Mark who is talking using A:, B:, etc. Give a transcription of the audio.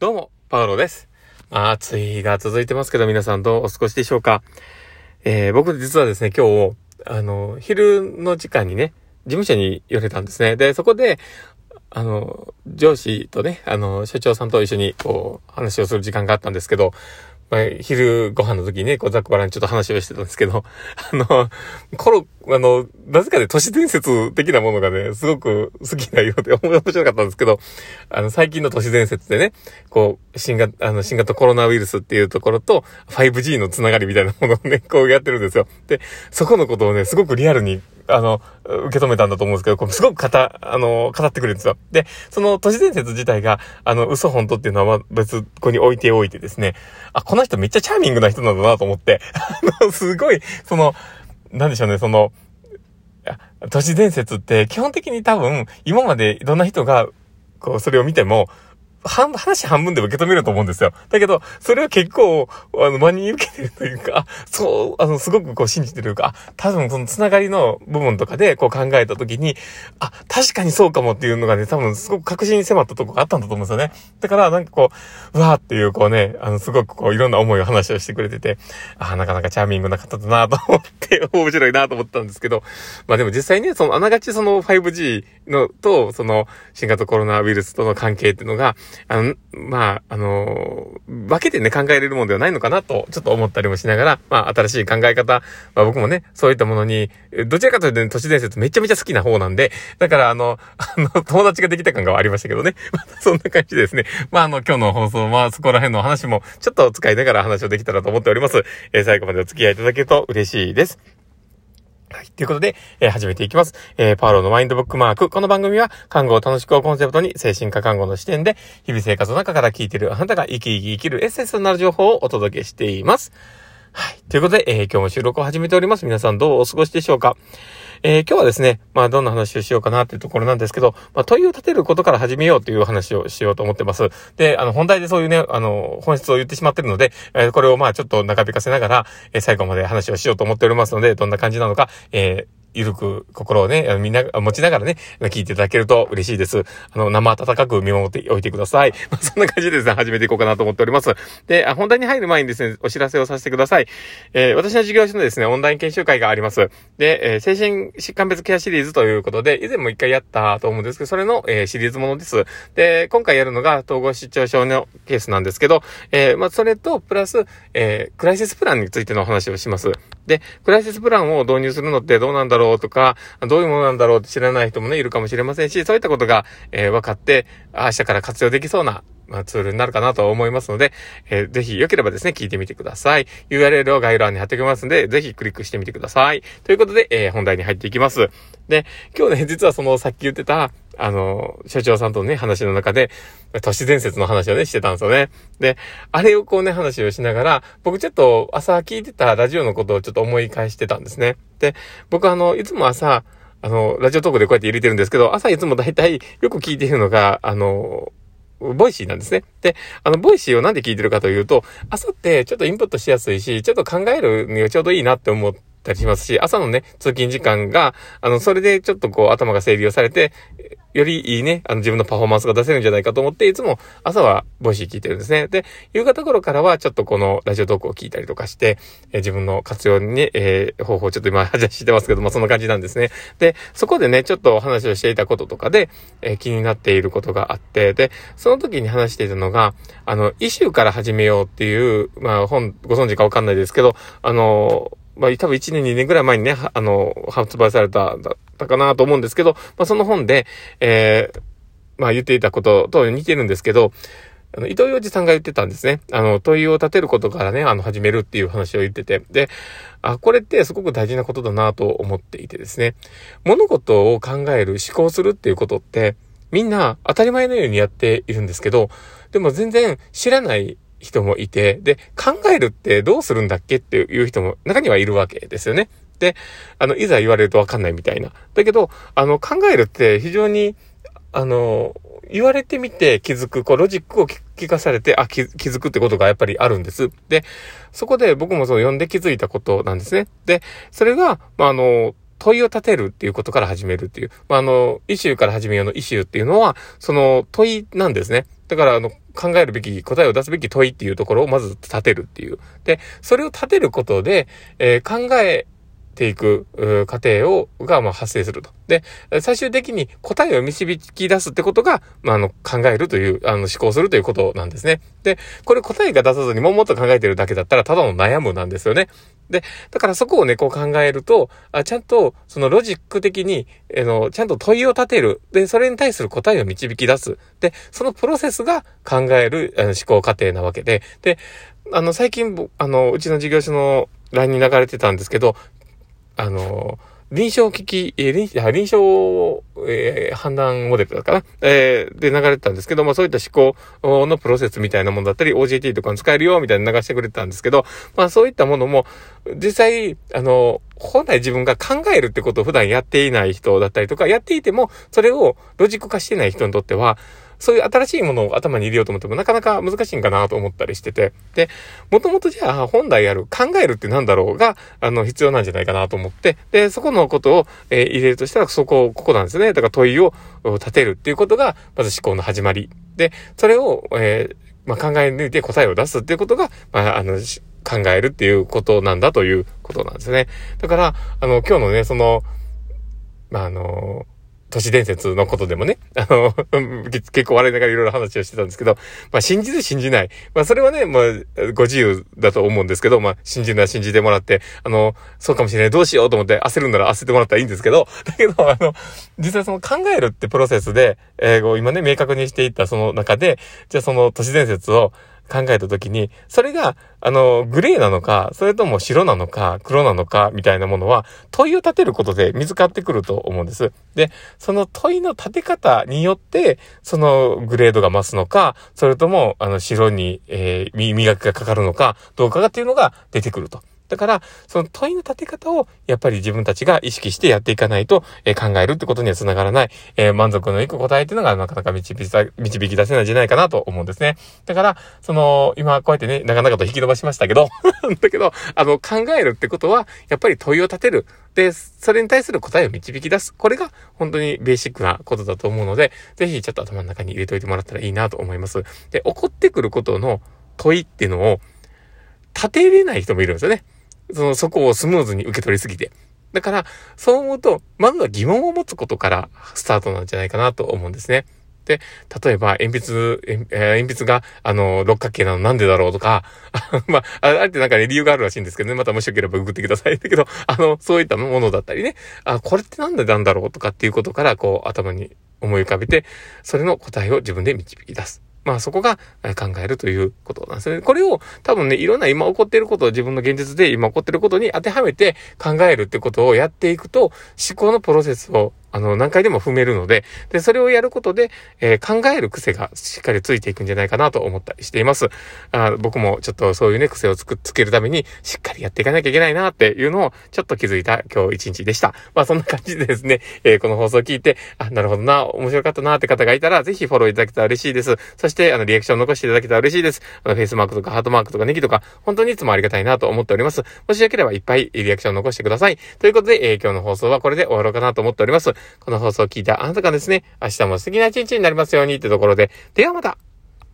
A: どうも、パウロです。暑いが続いてますけど、皆さんどうお過ごしでしょうかえー、僕実はですね、今日、あの、昼の時間にね、事務所に寄れたんですね。で、そこで、あの、上司とね、あの、所長さんと一緒に、こう、話をする時間があったんですけど、まあ、昼ご飯の時にね、こう、ざっくばらにちょっと話をしてたんですけど、あの、コロ、あの、なぜかね、都市伝説的なものがね、すごく好きなようで 面白かったんですけど、あの、最近の都市伝説でね、こう、新型、あの、新型コロナウイルスっていうところと、5G のつながりみたいなものをね、こうやってるんですよ。で、そこのことをね、すごくリアルにあの、受け止めたんだと思うんですけど、こすごく語、あの、語ってくれるんですよ。で、その都市伝説自体が、あの、嘘本当っていうのは、別、ここに置いておいてですね、あ、この人めっちゃチャーミングな人なんだなと思って、あの、すごい、その、なんでしょうね、その、都市伝説って基本的に多分、今までいろんな人が、こう、それを見ても、半、話半分で受け止めると思うんですよ。だけど、それは結構、あの、真に受けてるというか、そう、あの、すごくこう信じてるというか、あ、多分そのつながりの部分とかでこう考えたときに、あ、確かにそうかもっていうのがね、多分すごく確信に迫ったとこがあったんだと思うんですよね。だから、なんかこう、うわーっていうこうね、あの、すごくこういろんな思いを話をしてくれてて、あ、なかなかチャーミングな方だなと思って、面白いなと思ったんですけど、まあでも実際ね、そのあながちその 5G のと、その新型コロナウイルスとの関係っていうのが、あの、まあ、あの、分けてね、考えれるものではないのかなと、ちょっと思ったりもしながら、まあ、新しい考え方、まあ僕もね、そういったものに、どちらかというと、ね、都市伝説めちゃめちゃ好きな方なんで、だから、あの、あの、友達ができた感がありましたけどね。またそんな感じですね。まあ、あの、今日の放送は、そこら辺の話も、ちょっと使いながら話をできたらと思っております。えー、最後までお付き合いいただけると嬉しいです。はい。ということで、えー、始めていきます。えー、パウロのマインドブックマーク。この番組は、看護を楽しくをコンセプトに、精神科看護の視点で、日々生活の中から聞いているあなたが生き生き生きるエッセンスとなる情報をお届けしています。はい。ということで、えー、今日も収録を始めております。皆さんどうお過ごしでしょうか？えー、今日はですね、まあどんな話をしようかなっていうところなんですけど、まあ問いを立てることから始めようという話をしようと思ってます。で、あの本題でそういうね、あの本質を言ってしまってるので、えー、これをまあちょっと長引かせながら、えー、最後まで話をしようと思っておりますので、どんな感じなのか、えー、ゆるく心をね、みんな、持ちながらね、聞いていただけると嬉しいです。あの、生温かく見守っておいてください。まあ、そんな感じでですね、始めていこうかなと思っております。で、本題に入る前にですね、お知らせをさせてください。えー、私の事業所のですね、オンライン研修会があります。で、えー、精神疾患別ケアシリーズということで、以前も一回やったと思うんですけど、それの、えー、シリーズものです。で、今回やるのが統合失調症のケースなんですけど、え、まあ、それと、プラス、え、クライシスプランについてのお話をします。で、クライシスプランを導入するのってどうなんだろうとか、どういうものなんだろうって知らない人もね、いるかもしれませんし、そういったことが、えー、分かって、明日から活用できそうな、まあ、ツールになるかなと思いますので、えー、ぜひ良ければですね、聞いてみてください。URL を概要欄に貼っておきますので、ぜひクリックしてみてください。ということで、えー、本題に入っていきます。で、今日ね、実はそのさっき言ってた、あの、所長さんとね、話の中で、都市伝説の話をね、してたんですよね。で、あれをこうね、話をしながら、僕ちょっと朝聞いてたラジオのことをちょっと思い返してたんですね。で、僕あの、いつも朝、あの、ラジオトークでこうやって入れてるんですけど、朝いつも大体よく聞いているのが、あの、 Voicy なんですね。で、あの、 Voicy をなんで聞いてるかというと、朝ってちょっとインプットしやすいし、ちょっと考えるにはちょうどいいなって思ってたりしますし、朝のね、通勤時間が、あの、それでちょっとこう頭が整理をされて、よりいいね、あの自分のパフォーマンスが出せるんじゃないかと思って、いつも朝は Voicy 聞いてるんですね。で、夕方頃からはちょっとこのラジオトークを聞いたりとかして、え、自分の活用に、えー、方法をちょっと今、話してますけども、そんな感じなんですね。で、そこでね、ちょっと話をしていたこととかで、えー、気になっていることがあって、で、その時に話していたのが、あの、イシューから始めようっていう、まあ本、ご存知かわかんないですけど、あの、まあ、多分1年2年ぐらい前にね、あの、発売された、だったかなと思うんですけど、まあ、その本で、えー、まあ、言っていたことと似てるんですけど、あの、伊藤洋二さんが言ってたんですね。あの、問いを立てることからね、あの、始めるっていう話を言ってて。で、あ、これってすごく大事なことだなと思っていてですね。物事を考える、思考するっていうことって、みんな当たり前のようにやっているんですけど、でも全然知らない人もいて、で、考えるってどうするんだっけっていう人も中にはいるわけですよね。で、あの、いざ言われるとわかんないみたいな。だけど、あの、考えるって非常に、あの、言われてみて気づく、こう、ロジックを聞かされて、あ、気づくってことがやっぱりあるんです。で、そこで僕もそう読んで気づいたことなんですね。で、それが、まあ、あの、問いを立てるっていうことから始めるっていう。まあ、あの、イシューから始めようのイシューっていうのは、その問いなんですね。だから、あの、考えるべき、答えを出すべき問いっていうところをまず立てるっていう。で、それを立てることで、えー、考えていく過程を、が、まあ、発生すると。で、最終的に答えを導き出すってことが、まあ、あの、考えるという、あの、思考するということなんですね。で、これ答えが出さずにもっと考えてるだけだったら、ただの悩むなんですよね。で、だからそこをね、こう考えると、あちゃんと、そのロジック的に、あの、ちゃんと問いを立てる。で、それに対する答えを導き出す。で、そのプロセスが考えるあの思考過程なわけで、で、あの、最近、あの、うちの事業所の LINE に流れてたんですけど、あの、臨床機器、えー、臨床、えー、判断モデルだかな、えー、で流れてたんですけども、そういった思考のプロセスみたいなものだったり、OJT とかに使えるよ、みたいな流してくれてたんですけど、まあそういったものも、実際、あの、本来自分が考えるってことを普段やっていない人だったりとか、やっていても、それをロジック化してない人にとっては、そういう新しいものを頭に入れようと思ってもなかなか難しいんかなと思ったりしてて、で、もともとじゃあ本来やる考えるってなんだろうが、あの、必要なんじゃないかなと思って、で、そこのことを、えー、入れるとしたらそこ、ここなんですね。だから問いを立てるっていうことが、まず思考の始まり。で、それを、えー、まあ、考え抜いて答えを出すっていうことが、まあ、あの、考えるっていうことなんだということなんですね。だから、あの、今日のね、その、まあ、あの、都市伝説のことでもね、あの、結構笑いながらいろいろ話をしてたんですけど、まあ信じる信じない。まあそれはね、まあご自由だと思うんですけど、まあ信じるなら信じてもらって、あの、そうかもしれない。どうしようと思って焦るなら焦ってもらったらいいんですけど、だけど、あの、実際その考えるってプロセスで、えー、今ね、明確にしていったその中で、じゃあその都市伝説を、考えた時に、それが、あの、グレーなのか、それとも白なのか、黒なのか、みたいなものは、問いを立てることで見つかってくると思うんです。で、その問いの立て方によって、そのグレードが増すのか、それとも、あの、白に、えー、磨きがかかるのか、どうかがっていうのが出てくると。だから、その問いの立て方を、やっぱり自分たちが意識してやっていかないと、えー、考えるってことには繋がらない、えー、満足のいく答えっていうのがなかなか導き導き出せないんじゃないかなと思うんですね。だから、その、今こうやってね、なかなかと引き伸ばしましたけど、だけど、あの、考えるってことは、やっぱり問いを立てる。で、それに対する答えを導き出す。これが本当にベーシックなことだと思うので、ぜひちょっと頭の中に入れといてもらったらいいなと思います。で、起こってくることの問いっていうのを立てれない人もいるんですよね。その、そこをスムーズに受け取りすぎて。だから、そう思うと、まずは疑問を持つことからスタートなんじゃないかなと思うんですね。で、例えば、鉛筆、え鉛筆が、あの、六角形なのなんでだろうとか、まあ、あれってなんかね、理由があるらしいんですけどね、またもしよければググってください。だけど、あの、そういったものだったりね、あ、これってなんでなんだろうとかっていうことから、こう、頭に思い浮かべて、それの答えを自分で導き出す。まあそこが考えるということなんですね。これを多分ね、いろんな今起こっていることを自分の現実で今起こってることに当てはめて考えるってことをやっていくと、思考のプロセスをあの、何回でも踏めるので、で、それをやることで、えー、考える癖がしっかりついていくんじゃないかなと思ったりしています。あ僕もちょっとそういうね、癖をつく、つけるために、しっかりやっていかなきゃいけないなっていうのを、ちょっと気づいた今日一日でした。まあ、そんな感じでですね、えー、この放送を聞いて、あ、なるほどな、面白かったなって方がいたら、ぜひフォローいただけたら嬉しいです。そして、あの、リアクション残していただけたら嬉しいです。あの、フェイスマークとかハートマークとかネギとか、本当にいつもありがたいなと思っております。もしよければいっぱいリアクション残してください。ということで、えー、今日の放送はこれで終わろうかなと思っております。この放送を聞いたあなたがですね、明日も素敵な一日になりますようにってところで、ではまた。